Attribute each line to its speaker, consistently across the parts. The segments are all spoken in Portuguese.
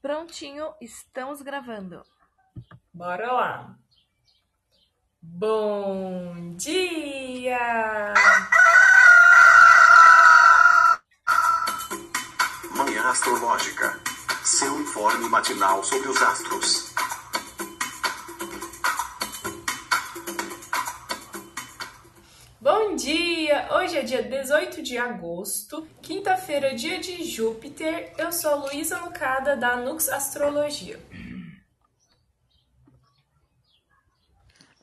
Speaker 1: Prontinho, estamos gravando.
Speaker 2: Bora lá. Bom dia!
Speaker 3: Manhã Astrológica. Seu informe matinal sobre os astros.
Speaker 2: Hoje é dia 18 de agosto, quinta-feira, dia de Júpiter. Eu sou Luísa Lucada, da Nux Astrologia.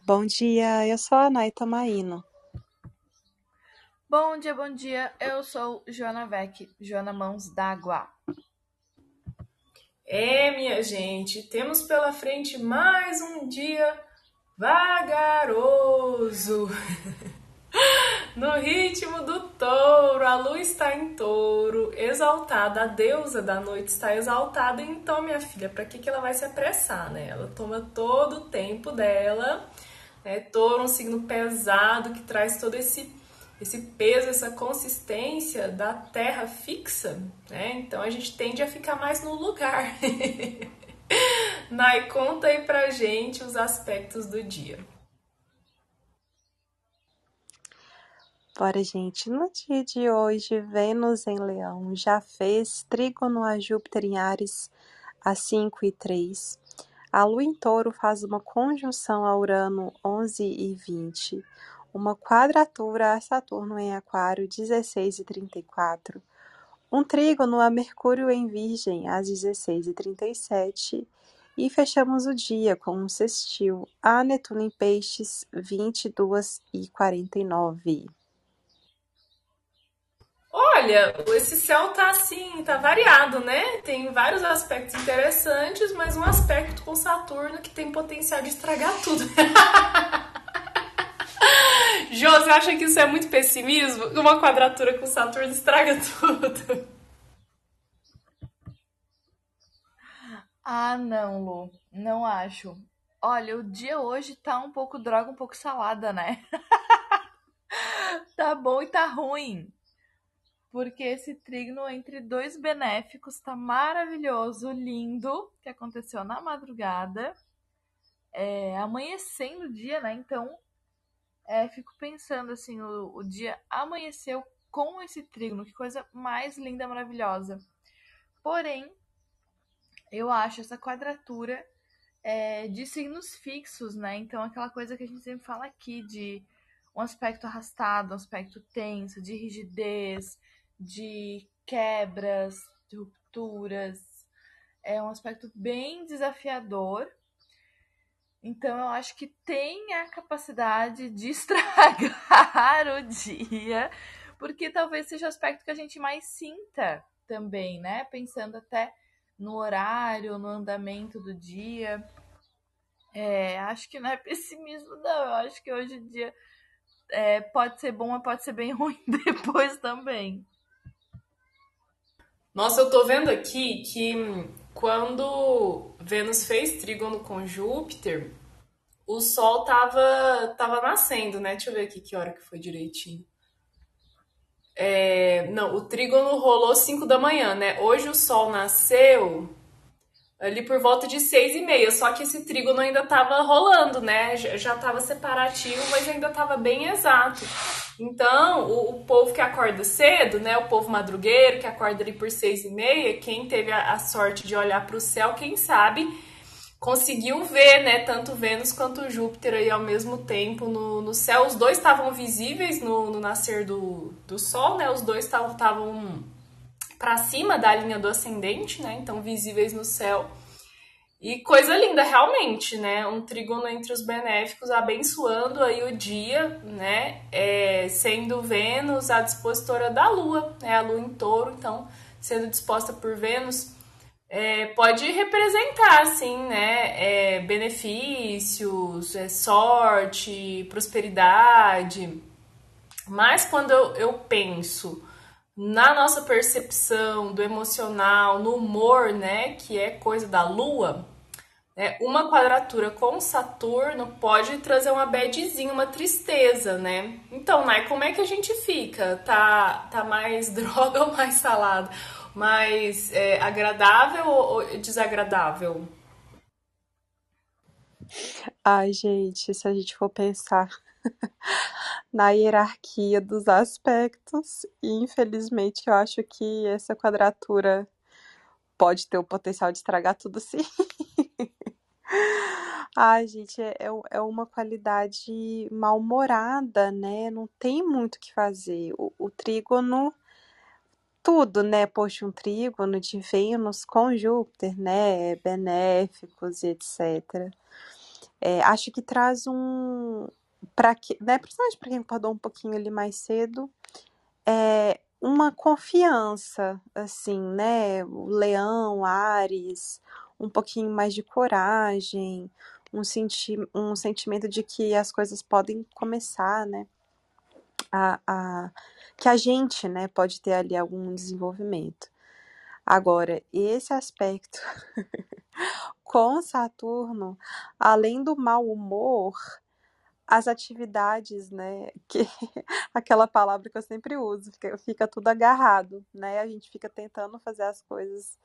Speaker 4: Bom dia, eu sou a Naita Maíno.
Speaker 1: Bom dia, bom dia. Eu sou Joana Vec, Joana Mãos d'Água.
Speaker 2: É, minha gente, temos pela frente mais um dia vagaroso. No ritmo do touro, a lua está em touro, exaltada, a deusa da noite está exaltada. Então, minha filha, para que, que ela vai se apressar, né? Ela toma todo o tempo dela. Né? Touro, um signo pesado que traz todo esse, esse peso, essa consistência da terra fixa, né? Então a gente tende a ficar mais no lugar. Nai, conta aí pra gente os aspectos do dia.
Speaker 4: Bora, gente. No dia de hoje, Vênus em Leão já fez trígono a Júpiter em Ares às 5 e 3. A Lua em Touro faz uma conjunção a Urano 11 e 20. Uma quadratura a Saturno em Aquário 16 e 34. Um trígono a Mercúrio em Virgem às 16 e 37. E fechamos o dia com um sextil a Netuno em Peixes 22 e 49.
Speaker 2: Olha, esse céu tá assim, tá variado, né? Tem vários aspectos interessantes, mas um aspecto com Saturno que tem potencial de estragar tudo. Jô, você acha que isso é muito pessimismo? Uma quadratura com Saturno estraga tudo.
Speaker 1: Ah, não, Lu, não acho. Olha, o dia hoje tá um pouco droga, um pouco salada, né? tá bom e tá ruim porque esse trígono entre dois benéficos tá maravilhoso, lindo, que aconteceu na madrugada, é, amanhecendo o dia, né? Então, é, fico pensando assim, o, o dia amanheceu com esse trígono, que coisa mais linda, maravilhosa. Porém, eu acho essa quadratura é, de signos fixos, né? Então, aquela coisa que a gente sempre fala aqui de um aspecto arrastado, um aspecto tenso, de rigidez, de quebras, de rupturas. É um aspecto bem desafiador. Então eu acho que tem a capacidade de estragar o dia, porque talvez seja o aspecto que a gente mais sinta também, né? Pensando até no horário, no andamento do dia. É, acho que não é pessimismo, não. Eu acho que hoje em dia é, pode ser bom, mas pode ser bem ruim depois também.
Speaker 2: Nossa, eu tô vendo aqui que quando Vênus fez trígono com Júpiter, o Sol tava, tava nascendo, né? Deixa eu ver aqui que hora que foi direitinho. É, não, o trígono rolou 5 da manhã, né? Hoje o Sol nasceu ali por volta de seis e meia, só que esse trígono ainda estava rolando, né? Já estava separativo, mas ainda estava bem exato. Então, o, o, povo que acorda cedo, né? O povo madrugueiro que acorda ali por seis e meia, quem teve a, a sorte de olhar para o céu, quem sabe conseguiu ver, né? Tanto Vênus quanto Júpiter aí ao mesmo tempo no, no céu. Os dois estavam visíveis no, no nascer do, do Sol, né? Os dois estavam para cima da linha do ascendente, né? Então visíveis no céu. E coisa linda, realmente, né? Um trígono entre os benéficos, abençoando aí o dia, né? É, sendo Vênus a dispositora da Lua, né? A Lua em touro, então, sendo disposta por Vênus, é, pode representar, assim, né? É, benefícios, é, sorte, prosperidade. Mas quando eu, eu penso na nossa percepção do emocional, no humor, né, que é coisa da lua, né? Uma quadratura com Saturno pode trazer uma badzinha, uma tristeza, né? Então, Nai, como é que a gente fica? Tá, tá mais droga ou mais salado? Mais é, agradável ou desagradável?
Speaker 4: Ai, gente, se a gente for pensar na hierarquia dos aspectos, infelizmente eu acho que essa quadratura pode ter o potencial de estragar tudo sim. Ai, gente, é, é, é uma qualidade mal-humorada, né? Não tem muito o que fazer. O, o trígono, tudo, né? Poxa, um trígono de Vênus com Júpiter, né? Benéficos e etc. É, acho que traz um. Para que, né? Principalmente para quem acordou um pouquinho ali mais cedo, é, uma confiança, assim, né? O leão, Ares, um pouquinho mais de coragem, um, senti um sentimento de que as coisas podem começar, né? A, a, que a gente, né, pode ter ali algum desenvolvimento. Agora, esse aspecto com Saturno, além do mau humor, as atividades, né, que aquela palavra que eu sempre uso, fica, fica tudo agarrado, né? A gente fica tentando fazer as coisas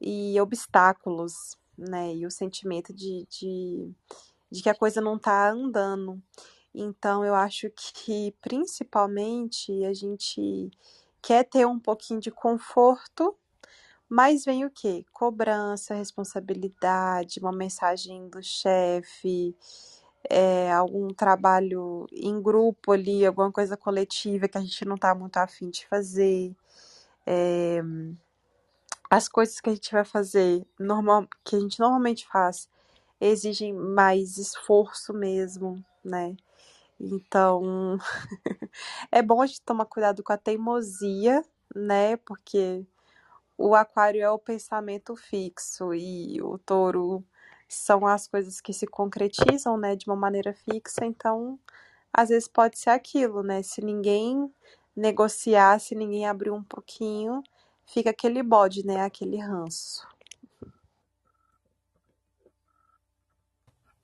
Speaker 4: e obstáculos, né? E o sentimento de, de, de que a coisa não está andando. Então, eu acho que principalmente a gente quer ter um pouquinho de conforto, mas vem o quê? Cobrança, responsabilidade, uma mensagem do chefe, é, algum trabalho em grupo ali, alguma coisa coletiva que a gente não está muito afim de fazer. É, as coisas que a gente vai fazer, normal, que a gente normalmente faz, exigem mais esforço mesmo, né? Então, é bom a gente tomar cuidado com a teimosia, né? Porque o aquário é o pensamento fixo e o touro são as coisas que se concretizam, né, de uma maneira fixa, então às vezes pode ser aquilo, né? Se ninguém negociar, se ninguém abrir um pouquinho, fica aquele bode, né? Aquele ranço.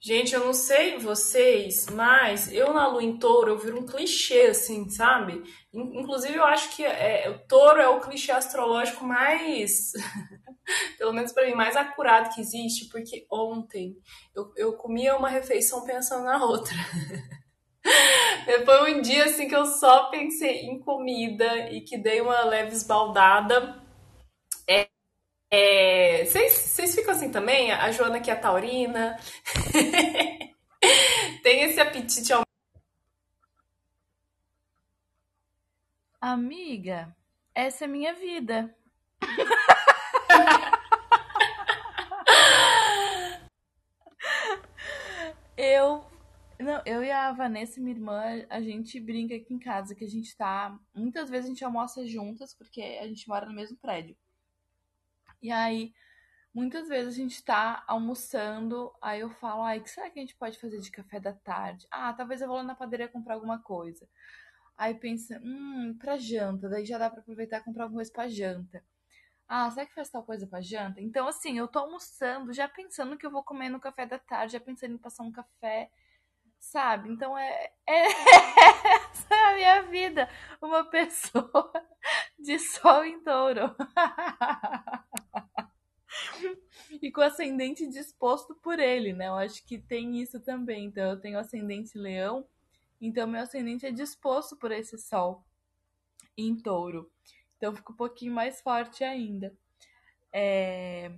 Speaker 2: Gente, eu não sei vocês, mas eu na lua em touro eu viro um clichê, assim, sabe? Inclusive eu acho que é, o touro é o clichê astrológico mais, pelo menos para mim, mais acurado que existe, porque ontem eu, eu comia uma refeição pensando na outra. Foi um dia assim que eu só pensei em comida e que dei uma leve esbaldada. É, vocês ficam assim também? A Joana que é taurina. Tem esse apetite ao.
Speaker 1: Amiga, essa é minha vida. eu não, eu e a Vanessa, minha irmã, a gente brinca aqui em casa que a gente tá. Muitas vezes a gente almoça juntas, porque a gente mora no mesmo prédio. E aí, muitas vezes a gente tá almoçando, aí eu falo, ai, o que será que a gente pode fazer de café da tarde? Ah, talvez eu vou lá na padaria comprar alguma coisa. Aí pensa, hum, pra janta, daí já dá pra aproveitar e comprar alguma coisa pra janta. Ah, será que faz tal coisa pra janta? Então, assim, eu tô almoçando, já pensando que eu vou comer no café da tarde, já pensando em passar um café, sabe? Então é, é essa é a minha vida, uma pessoa de sol em touro. e com ascendente disposto por ele, né? Eu acho que tem isso também. Então, eu tenho ascendente leão, então meu ascendente é disposto por esse sol em touro. Então, fica um pouquinho mais forte ainda. É...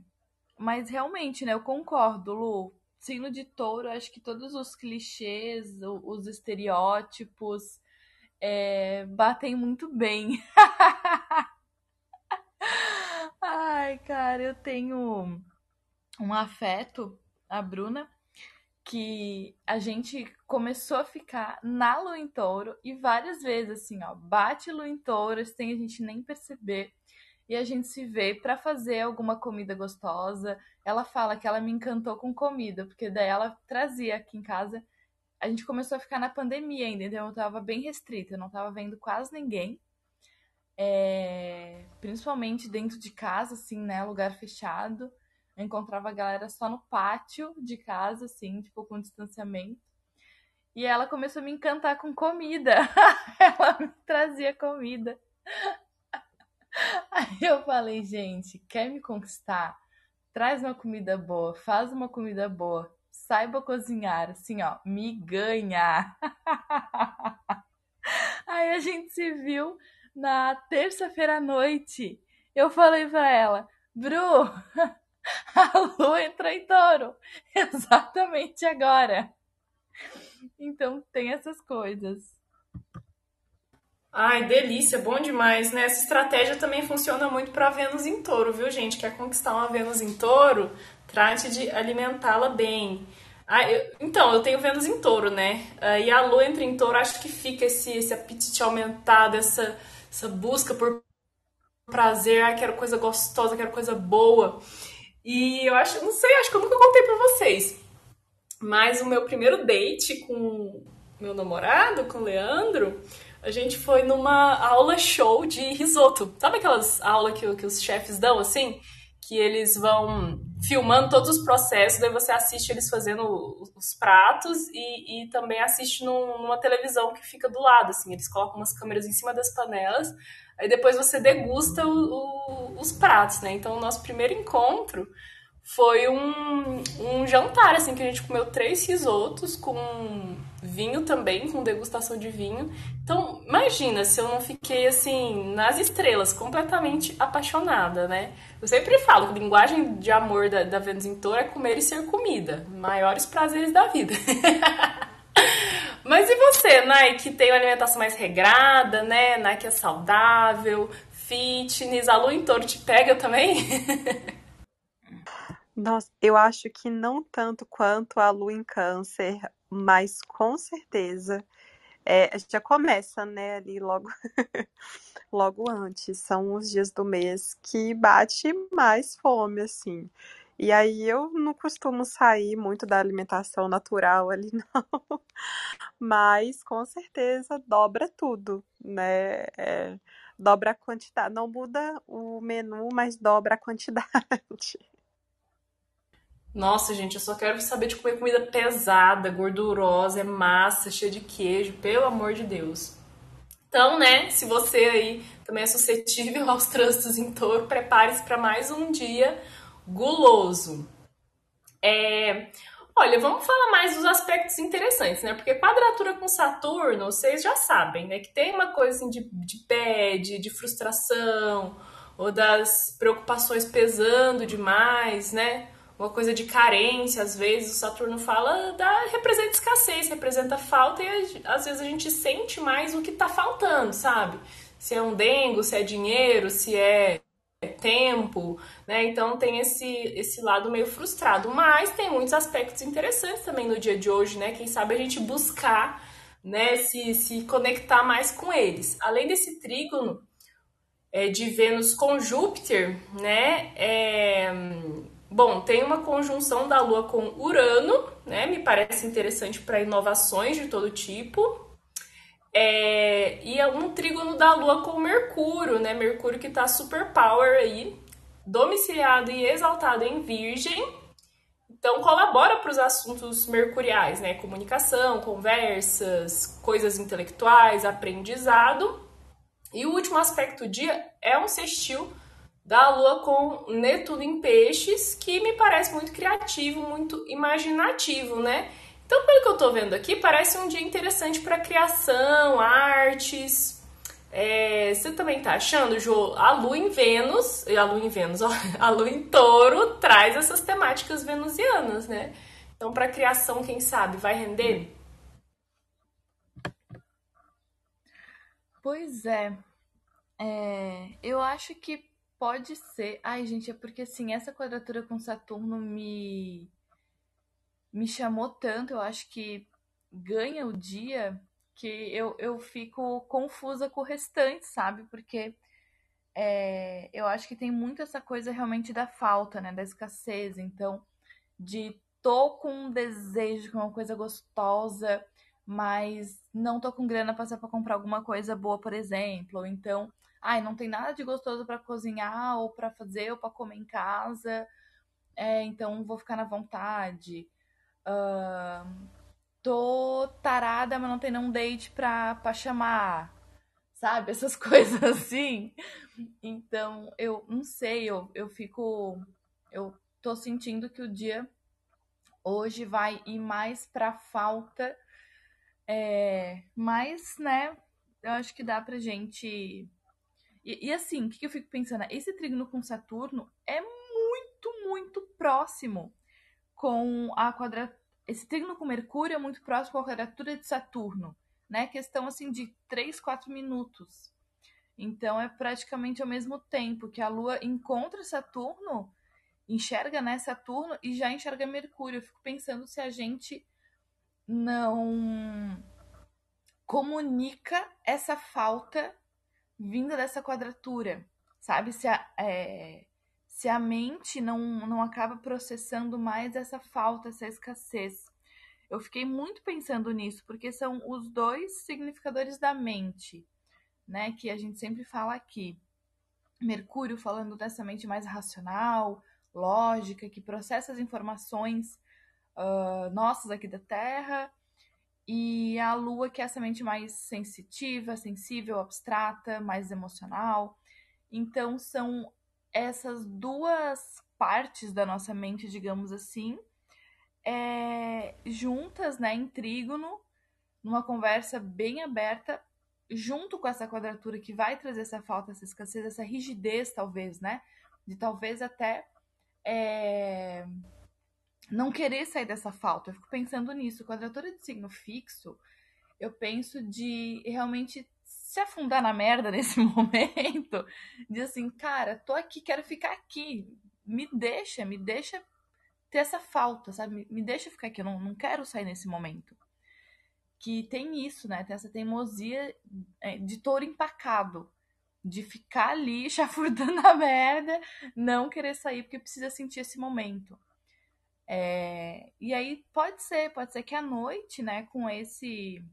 Speaker 1: Mas realmente, né? Eu concordo, Lu. Signo de touro, acho que todos os clichês, os estereótipos é... batem muito bem. Ai, cara, eu tenho um afeto, a Bruna, que a gente começou a ficar na lua em touro e várias vezes, assim, ó, bate lua em touro, sem a gente nem perceber. E a gente se vê para fazer alguma comida gostosa. Ela fala que ela me encantou com comida, porque daí ela trazia aqui em casa. A gente começou a ficar na pandemia ainda, então eu tava bem restrita, eu não tava vendo quase ninguém. É, principalmente dentro de casa, assim, né? Lugar fechado. Eu encontrava a galera só no pátio de casa, assim, tipo, com distanciamento. E ela começou a me encantar com comida. ela me trazia comida. Aí eu falei, gente, quer me conquistar? Traz uma comida boa, faz uma comida boa, saiba cozinhar, assim, ó, me ganha. Aí a gente se viu na terça-feira à noite. Eu falei pra ela, Bru, a lua entrou em touro. Exatamente agora. Então tem essas coisas.
Speaker 2: Ai, delícia, bom demais, né? Essa estratégia também funciona muito para Vênus em touro, viu, gente? Quer conquistar uma Vênus em touro? Trate de alimentá-la bem. Ah, eu, então, eu tenho Vênus em touro, né? Uh, e a lua entra em touro, acho que fica esse, esse apetite aumentado, essa, essa busca por prazer, ah, quero coisa gostosa, quero coisa boa. E eu acho, não sei, acho que eu nunca contei pra vocês. Mas o meu primeiro date com meu namorado, com o Leandro, a gente foi numa aula show de risoto. Sabe aquelas aulas que, que os chefes dão, assim? Que eles vão filmando todos os processos, daí você assiste eles fazendo os pratos e, e também assiste num, numa televisão que fica do lado, assim. Eles colocam umas câmeras em cima das panelas, aí depois você degusta o, o, os pratos, né? Então, o nosso primeiro encontro foi um, um jantar, assim, que a gente comeu três risotos com vinho também, com degustação de vinho. Então, imagina se eu não fiquei, assim, nas estrelas, completamente apaixonada, né? Eu sempre falo que linguagem de amor da, da Vênus em Touro é comer e ser comida. Maiores prazeres da vida. Mas e você, Nai, que tem uma alimentação mais regrada, né? Nai que é saudável, fitness, a lua em touro te pega também?
Speaker 4: Nossa, eu acho que não tanto quanto a lua em câncer, mas com certeza é, já começa, né, ali logo, logo antes. São os dias do mês que bate mais fome, assim. E aí eu não costumo sair muito da alimentação natural ali, não. Mas com certeza dobra tudo, né? É, dobra a quantidade. Não muda o menu, mas dobra a quantidade.
Speaker 2: Nossa, gente, eu só quero saber de comer comida pesada, gordurosa, é massa, cheia de queijo, pelo amor de Deus. Então, né, se você aí também é suscetível aos trânsitos em touro, prepare-se para mais um dia guloso. É, olha, vamos falar mais dos aspectos interessantes, né? Porque quadratura com Saturno, vocês já sabem, né? Que tem uma coisa assim de, de pé, de, de frustração, ou das preocupações pesando demais, né? Uma coisa de carência, às vezes o Saturno fala, dá, representa escassez, representa falta e às vezes a gente sente mais o que está faltando, sabe? Se é um dengo, se é dinheiro, se é tempo, né? Então tem esse, esse lado meio frustrado, mas tem muitos aspectos interessantes também no dia de hoje, né? Quem sabe a gente buscar, né, se, se conectar mais com eles. Além desse trígono é, de Vênus com Júpiter, né? É, Bom, tem uma conjunção da Lua com Urano, né? Me parece interessante para inovações de todo tipo. É, e é um trígono da Lua com Mercúrio, né? Mercúrio que tá super power aí, domiciliado e exaltado em Virgem. Então colabora para os assuntos mercuriais, né? Comunicação, conversas, coisas intelectuais, aprendizado. E o último aspecto do dia é um sextil da Lua com Netuno em Peixes, que me parece muito criativo, muito imaginativo, né? Então, pelo que eu tô vendo aqui, parece um dia interessante para criação, artes. É, você também tá achando, Jô? A Lua em Vênus, a Lua em Vênus, ó, a Lua em Touro traz essas temáticas venusianas, né? Então, para criação, quem sabe, vai render?
Speaker 1: Pois é. é eu acho que Pode ser. Ai, gente, é porque assim, essa quadratura com Saturno me me chamou tanto, eu acho que ganha o dia que eu, eu fico confusa com o restante, sabe? Porque é, eu acho que tem muito essa coisa realmente da falta, né? Da escassez. Então, de tô com um desejo, com uma coisa gostosa, mas não tô com grana pra comprar alguma coisa boa, por exemplo. Ou então, ai, não tem nada de gostoso para cozinhar ou para fazer ou para comer em casa. é, então vou ficar na vontade. Uh, tô tarada, mas não tem nenhum date pra, pra chamar. Sabe? Essas coisas assim. Então, eu não sei, eu, eu fico. Eu tô sentindo que o dia hoje vai ir mais pra falta. É, mas, né, eu acho que dá pra gente. E, e assim, o que, eu fico pensando? Esse trígono com Saturno é muito, muito próximo com a quadratura. Esse trígono com Mercúrio é muito próximo com a quadratura de Saturno, né? Questão assim de 3, 4 minutos. Então é praticamente ao mesmo tempo que a Lua encontra Saturno, enxerga né, Saturno e já enxerga Mercúrio. Eu fico pensando se a gente não comunica essa falta vinda dessa quadratura, sabe? Se a, é, se a mente não, não acaba processando mais essa falta, essa escassez. Eu fiquei muito pensando nisso, porque são os dois significadores da mente, né? Que a gente sempre fala aqui. Mercúrio falando dessa mente mais racional, lógica, que processa as informações uh, nossas aqui da Terra, e a lua, que é essa mente mais sensitiva, sensível, abstrata, mais emocional. Então, são essas duas partes da nossa mente, digamos assim, é, juntas, né, em trígono, numa conversa bem aberta, junto com essa quadratura que vai trazer essa falta, essa escassez, essa rigidez, talvez, né? De talvez até é, não querer sair dessa falta. Eu fico pensando nisso. Quadratura de signo fixo, eu penso de realmente se afundar na merda nesse momento. De assim, cara, tô aqui, quero ficar aqui. Me deixa, me deixa ter essa falta, sabe? Me, deixa ficar aqui. Eu não, não quero sair nesse momento. Que tem isso, né? Tem essa teimosia é, de touro empacado. De ficar ali chafurdando a merda, não querer sair porque precisa sentir esse momento. É, e aí pode ser, pode ser que à noite, né, com esse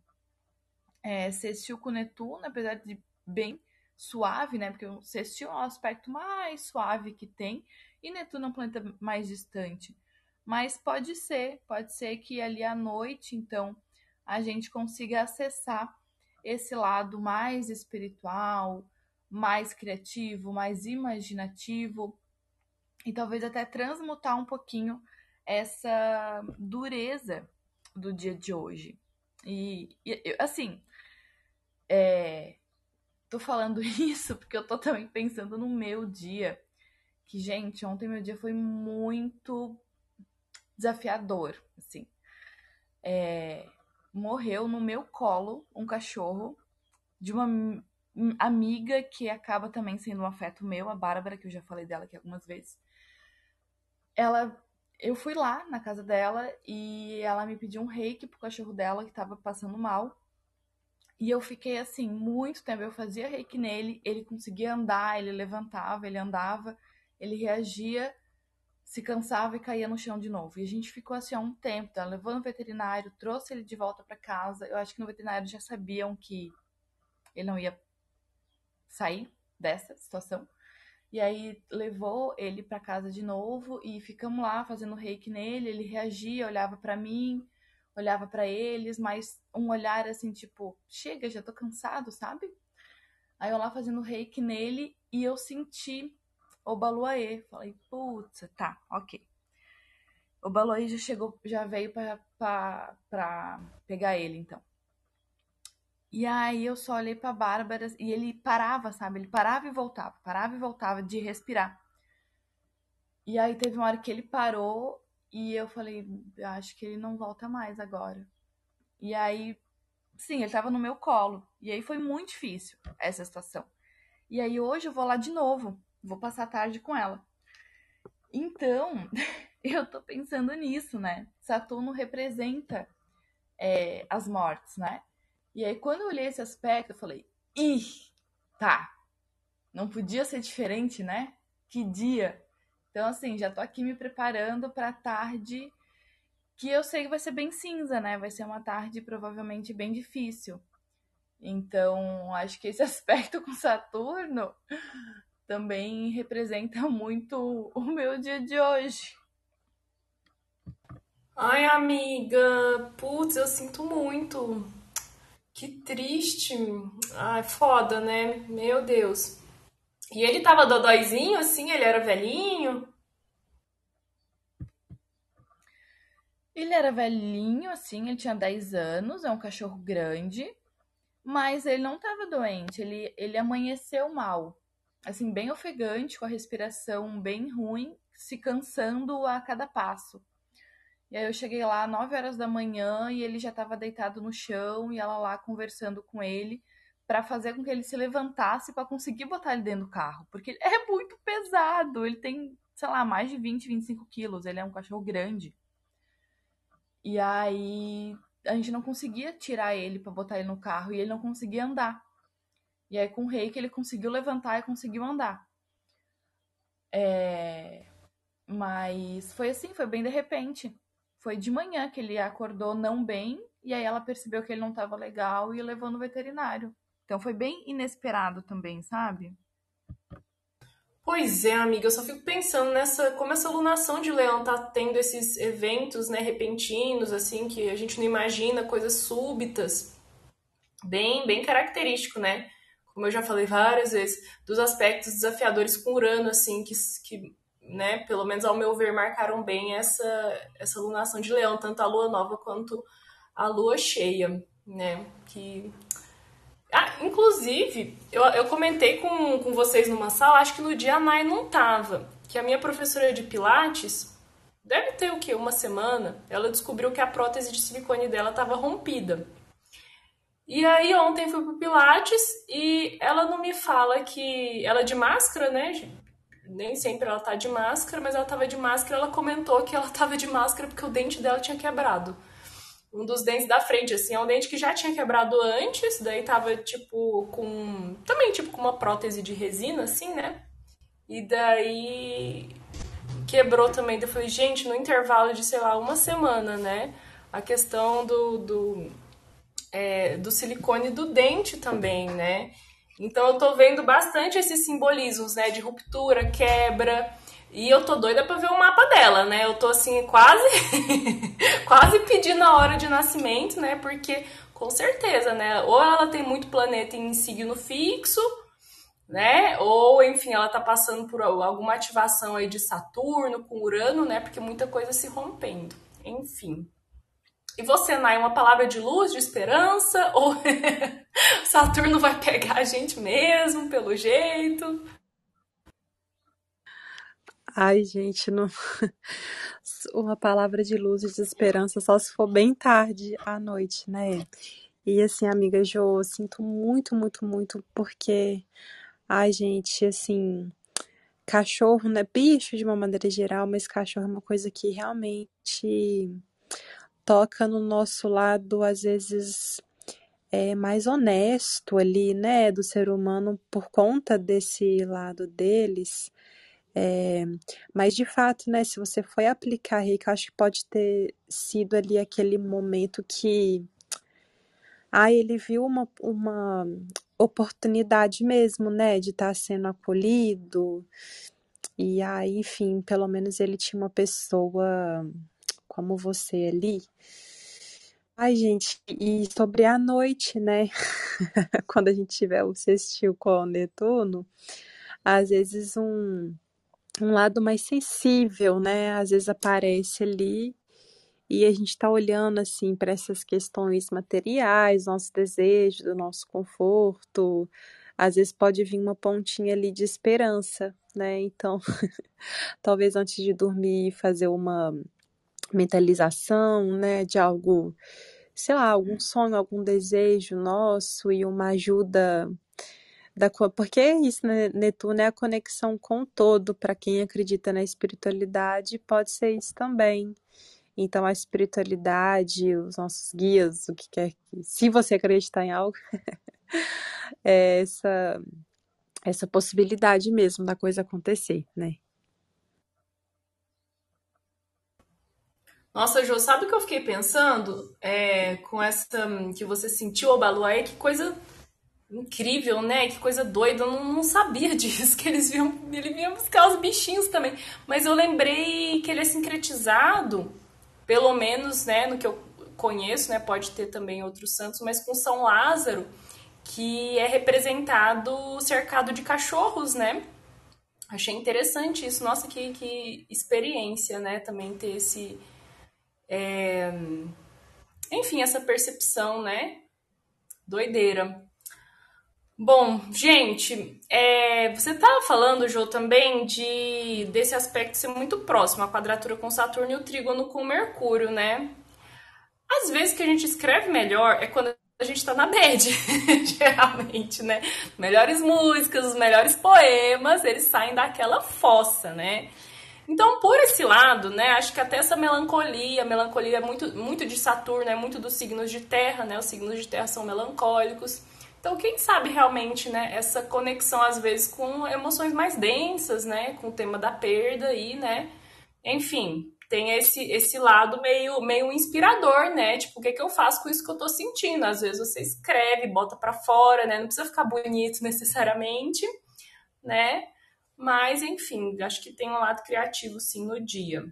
Speaker 1: é, sextil com Netuno, apesar de bem suave, né, porque o sextil é o aspecto mais suave que tem, e Netuno é um planeta mais distante. Mas pode ser, pode ser que ali à noite, então, a gente consiga acessar esse lado mais espiritual, mais criativo, mais imaginativo, e talvez até transmutar um pouquinho essa dureza do dia de hoje. E, e assim, é, tô falando isso porque eu tô também pensando no meu dia. Que, gente, ontem meu dia foi muito desafiador, assim. É, morreu no meu colo um cachorro de uma amiga que acaba também sendo um afeto meu, a Bárbara, que eu já falei dela aqui algumas vezes. Ela eu fui lá na casa dela e ela me pediu um reiki pro cachorro dela que tava passando mal. E eu fiquei assim, muito tempo. Eu fazia reiki nele, ele conseguia andar, ele levantava, ele andava, ele reagia, se cansava e caía no chão de novo. E a gente ficou assim há um tempo. Ela levou no veterinário, trouxe ele de volta para casa. Eu acho que no veterinário já sabiam que ele não ia sair dessa situação. E aí levou ele para casa de novo e ficamos lá fazendo reiki nele. Ele reagia, olhava para mim, olhava para eles, mas um olhar assim, tipo, chega, já tô cansado, sabe? Aí eu lá fazendo reiki nele e eu senti o Baluaê. Falei, putz, tá, ok. O Baluaê já chegou, já veio para pegar ele, então. E aí eu só olhei pra Bárbara e ele parava, sabe? Ele parava e voltava, parava e voltava de respirar. E aí teve uma hora que ele parou e eu falei, acho que ele não volta mais agora. E aí, sim, ele tava no meu colo. E aí foi muito difícil essa situação. E aí hoje eu vou lá de novo, vou passar a tarde com ela. Então, eu tô pensando nisso, né? Saturno representa é, as mortes, né? E aí, quando eu olhei esse aspecto, eu falei: ih, tá. Não podia ser diferente, né? Que dia. Então, assim, já tô aqui me preparando pra tarde que eu sei que vai ser bem cinza, né? Vai ser uma tarde provavelmente bem difícil. Então, acho que esse aspecto com Saturno também representa muito o meu dia de hoje.
Speaker 2: Ai, amiga, putz, eu sinto muito. Que triste. Ai, foda, né? Meu Deus. E ele tava dodóizinho, assim, ele era velhinho.
Speaker 1: Ele era velhinho, assim, ele tinha 10 anos, é um cachorro grande, mas ele não estava doente, ele, ele amanheceu mal, assim, bem ofegante, com a respiração bem ruim, se cansando a cada passo. E aí eu cheguei lá às 9 horas da manhã e ele já estava deitado no chão e ela lá conversando com ele para fazer com que ele se levantasse para conseguir botar ele dentro do carro, porque é muito pesado, ele tem, sei lá, mais de 20, 25 quilos, ele é um cachorro grande. E aí a gente não conseguia tirar ele para botar ele no carro e ele não conseguia andar. E aí com o rei que ele conseguiu levantar e conseguiu andar. É... Mas foi assim, foi bem de repente. Foi de manhã que ele acordou não bem, e aí ela percebeu que ele não estava legal e levou no veterinário. Então foi bem inesperado também, sabe?
Speaker 2: Pois é, amiga, eu só fico pensando nessa como essa alunação de leão tá tendo esses eventos, né, repentinos assim, que a gente não imagina, coisas súbitas. Bem, bem característico, né? Como eu já falei várias vezes, dos aspectos desafiadores com Urano assim, que, que né, pelo menos ao meu ver, marcaram bem essa, essa lunação de leão, tanto a lua nova quanto a lua cheia, né? Que. Ah, inclusive, eu, eu comentei com, com vocês numa sala, acho que no dia a Nai não tava, que a minha professora de Pilates, deve ter o quê? Uma semana, ela descobriu que a prótese de silicone dela estava rompida. E aí ontem fui pro Pilates e ela não me fala que ela é de máscara, né? Nem sempre ela tá de máscara, mas ela tava de máscara, ela comentou que ela tava de máscara porque o dente dela tinha quebrado. Um dos dentes da frente, assim, é um dente que já tinha quebrado antes, daí tava, tipo, com... Também, tipo, com uma prótese de resina, assim, né? E daí quebrou também. Daí eu falei, gente, no intervalo de, sei lá, uma semana, né? A questão do, do, é, do silicone do dente também, né? Então eu tô vendo bastante esses simbolismos, né, de ruptura, quebra, e eu tô doida para ver o mapa dela, né? Eu tô assim quase quase pedindo a hora de nascimento, né? Porque com certeza, né? Ou ela tem muito planeta em signo fixo, né? Ou enfim, ela tá passando por alguma ativação aí de Saturno com Urano, né? Porque muita coisa se rompendo. Enfim. E você, Nai, uma palavra de luz, de esperança? Ou Saturno vai pegar a gente mesmo, pelo jeito?
Speaker 4: Ai, gente, não... uma palavra de luz e de esperança só se for bem tarde à noite, né? E assim, amiga Jo, eu sinto muito, muito, muito, porque, ai, gente, assim, cachorro, né? Bicho de uma maneira geral, mas cachorro é uma coisa que realmente toca no nosso lado, às vezes, é, mais honesto ali, né, do ser humano por conta desse lado deles. É, mas de fato, né, se você foi aplicar Reiki, acho que pode ter sido ali aquele momento que ah, ele viu uma, uma oportunidade mesmo, né, de estar tá sendo acolhido. E aí, enfim, pelo menos ele tinha uma pessoa como você ali. Ai, gente, e sobre a noite, né? Quando a gente tiver o sextil com o Netuno, às vezes um, um lado mais sensível, né? Às vezes aparece ali e a gente está olhando assim para essas questões materiais, nosso desejo, do nosso conforto. Às vezes pode vir uma pontinha ali de esperança, né? Então, talvez antes de dormir fazer uma mentalização, né, de algo, sei lá, algum sonho, algum desejo nosso e uma ajuda da porque é isso, né? Netuno é a conexão com o todo, para quem acredita na espiritualidade, pode ser isso também. Então a espiritualidade, os nossos guias, o que quer que, se você acreditar em algo, é essa essa possibilidade mesmo da coisa acontecer, né?
Speaker 2: Nossa, Jô, sabe o que eu fiquei pensando? É, com essa que você sentiu o Baluaê, que coisa incrível, né? Que coisa doida. Eu não, não sabia disso, que eles viam, ele vinha buscar os bichinhos também. Mas eu lembrei que ele é sincretizado pelo menos, né, no que eu conheço, né, pode ter também outros santos, mas com São Lázaro, que é representado cercado de cachorros, né? Achei interessante isso. Nossa, que, que experiência, né? Também ter esse. É... Enfim, essa percepção, né? Doideira. Bom, gente, é, você estava falando, Jô, também de desse aspecto ser muito próximo, a quadratura com Saturno e o trígono com Mercúrio, né? Às vezes que a gente escreve melhor é quando a gente tá na bad, geralmente, né? Melhores músicas, os melhores poemas, eles saem daquela fossa, né? Então, por esse lado, né, acho que até essa melancolia, melancolia é muito, muito de Saturno, é muito dos signos de terra, né? Os signos de terra são melancólicos. Então, quem sabe realmente, né, essa conexão às vezes com emoções mais densas, né, com o tema da perda aí, né? Enfim, tem esse, esse lado meio, meio inspirador, né? Tipo, o que, que eu faço com isso que eu tô sentindo? Às vezes você escreve, bota para fora, né? Não precisa ficar bonito necessariamente, né? Mas, enfim, acho que tem um lado criativo, sim, no dia.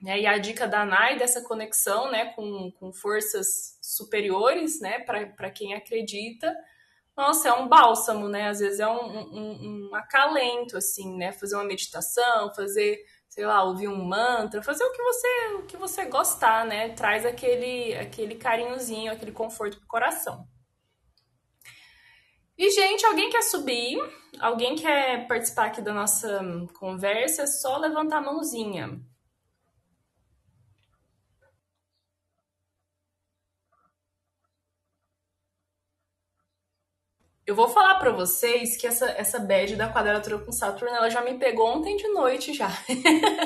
Speaker 2: Né? E a dica da Nai dessa conexão, né, com, com forças superiores, né, para quem acredita, nossa, é um bálsamo, né? Às vezes é um, um, um acalento, assim, né? Fazer uma meditação, fazer, sei lá, ouvir um mantra, fazer o que você, o que você gostar, né? Traz aquele, aquele carinhozinho, aquele conforto pro coração. E, gente, alguém quer subir? Alguém quer participar aqui da nossa conversa? É só levantar a mãozinha. Eu vou falar para vocês que essa, essa bad da quadratura com Saturno, ela já me pegou ontem de noite já.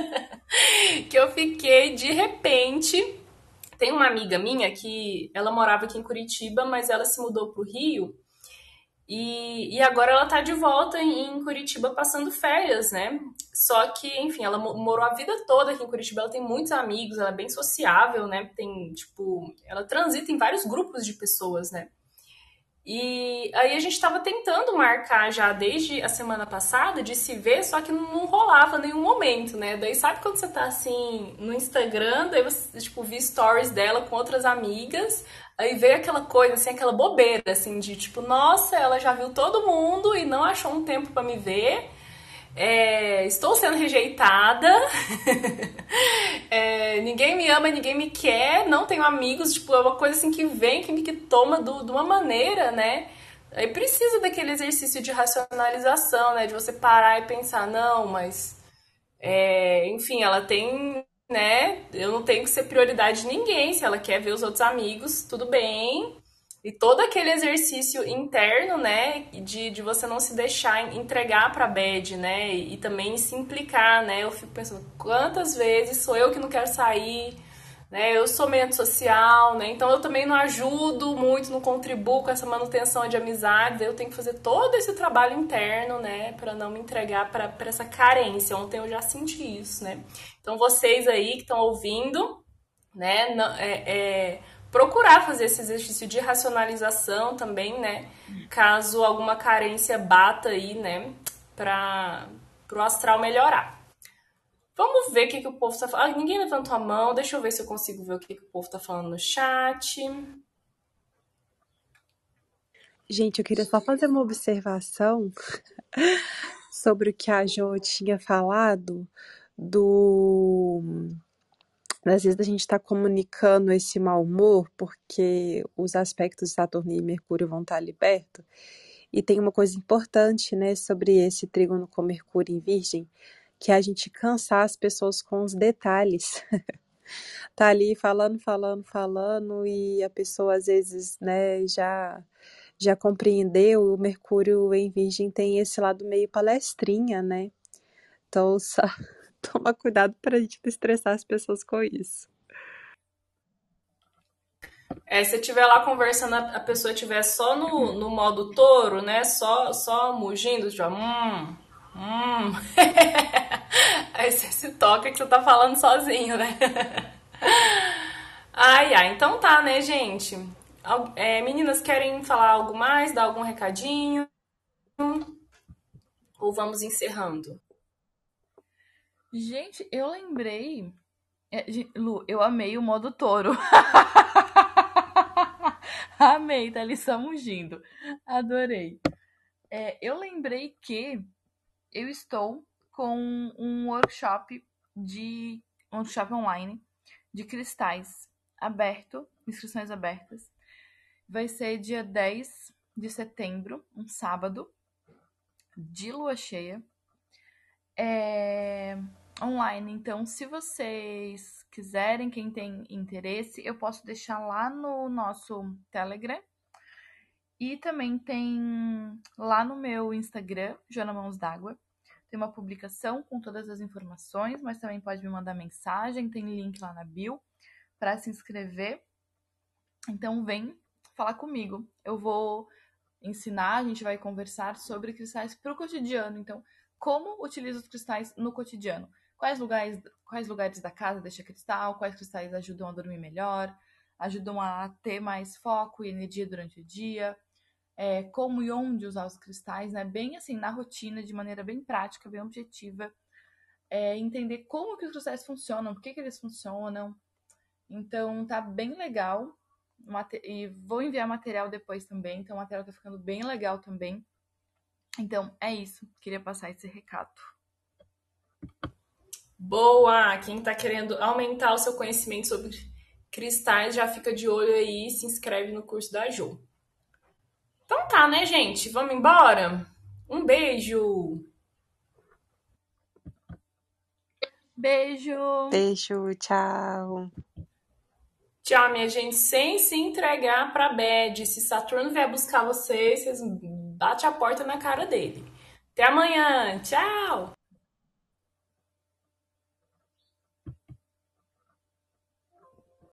Speaker 2: que eu fiquei de repente. Tem uma amiga minha que ela morava aqui em Curitiba, mas ela se mudou pro Rio. E, e agora ela tá de volta em Curitiba passando férias, né? Só que, enfim, ela morou a vida toda aqui em Curitiba, ela tem muitos amigos, ela é bem sociável, né? Tem, tipo, ela transita em vários grupos de pessoas, né? E aí a gente estava tentando marcar já desde a semana passada de se ver, só que não rolava nenhum momento, né? Daí sabe quando você tá assim no Instagram, daí você tipo vi stories dela com outras amigas, aí vê aquela coisa assim, aquela bobeira assim de tipo, nossa, ela já viu todo mundo e não achou um tempo para me ver. É, estou sendo rejeitada, é, ninguém me ama, ninguém me quer, não tenho amigos, tipo, é uma coisa assim que vem, que me que toma do, de uma maneira, né? Aí precisa daquele exercício de racionalização, né? De você parar e pensar, não, mas é, enfim, ela tem, né? Eu não tenho que ser prioridade de ninguém. Se ela quer ver os outros amigos, tudo bem. E todo aquele exercício interno, né, de, de você não se deixar entregar para a bad, né, e, e, também se implicar, né, eu fico pensando, quantas vezes sou eu que não quero sair, né, eu sou meio antissocial, né, então eu também não ajudo muito, não contribuo com essa manutenção de amizades, eu tenho que fazer todo esse trabalho interno, né, para não me entregar para essa carência, ontem eu já senti isso, né. Então vocês aí que estão ouvindo, né, não, é, é procurar fazer esse exercício de racionalização também, né? Caso alguma carência bata aí, né? Para o astral melhorar. Vamos ver o que, que o povo está falando. Ah, ninguém levantou a mão. Deixa eu ver se eu consigo ver o que, que o povo está falando no chat.
Speaker 4: Gente, eu queria só fazer uma observação sobre o que a Jo tinha falado do às vezes a gente está comunicando esse mau humor porque os aspectos de Saturno e Mercúrio vão estar tá ali perto. E tem uma coisa importante, né, sobre esse trígono com Mercúrio em Virgem, que a gente cansar as pessoas com os detalhes. tá ali falando, falando, falando e a pessoa às vezes, né, já já compreendeu. O Mercúrio em Virgem tem esse lado meio palestrinha, né? Então, só tomar cuidado pra gente não estressar as pessoas com isso.
Speaker 2: É, se estiver lá conversando, a pessoa estiver só no, no modo touro, né? Só, só mugindo, já. Hum, hum. Aí você se toca que você tá falando sozinho, né? Ai, ai. Então tá, né, gente? É, meninas, querem falar algo mais? Dar algum recadinho? Ou vamos encerrando?
Speaker 1: Gente, eu lembrei É, Lu, eu amei o modo touro. amei, tá ali só. Adorei. É, eu lembrei que eu estou com um workshop de um workshop online de cristais aberto, inscrições abertas. Vai ser dia 10 de setembro, um sábado, de lua cheia. É online. Então, se vocês quiserem, quem tem interesse, eu posso deixar lá no nosso Telegram. E também tem lá no meu Instagram, Joana Mãos d'Água. Tem uma publicação com todas as informações, mas também pode me mandar mensagem, tem link lá na bio para se inscrever. Então vem falar comigo. Eu vou ensinar, a gente vai conversar sobre cristais para o cotidiano. Então, como utilizo os cristais no cotidiano? quais lugares, quais lugares da casa deixa cristal, quais cristais ajudam a dormir melhor, ajudam a ter mais foco e energia durante o dia, é, como e onde usar os cristais, né? Bem assim, na rotina, de maneira bem prática, bem objetiva. É, entender como que os cristais funcionam, por que, que eles funcionam. Então, tá bem legal. E vou enviar material depois também, então o material tá ficando bem legal também. Então, é isso. Queria passar esse recado.
Speaker 2: Boa! Quem está querendo aumentar o seu conhecimento sobre cristais já fica de olho aí se inscreve no curso da Jo. Então tá, né, gente? Vamos embora? Um beijo!
Speaker 1: Beijo!
Speaker 4: Beijo, tchau!
Speaker 2: Tchau, minha gente. Sem se entregar pra Bad. Se Saturno vier buscar vocês, vocês bate a porta na cara dele. Até amanhã. Tchau!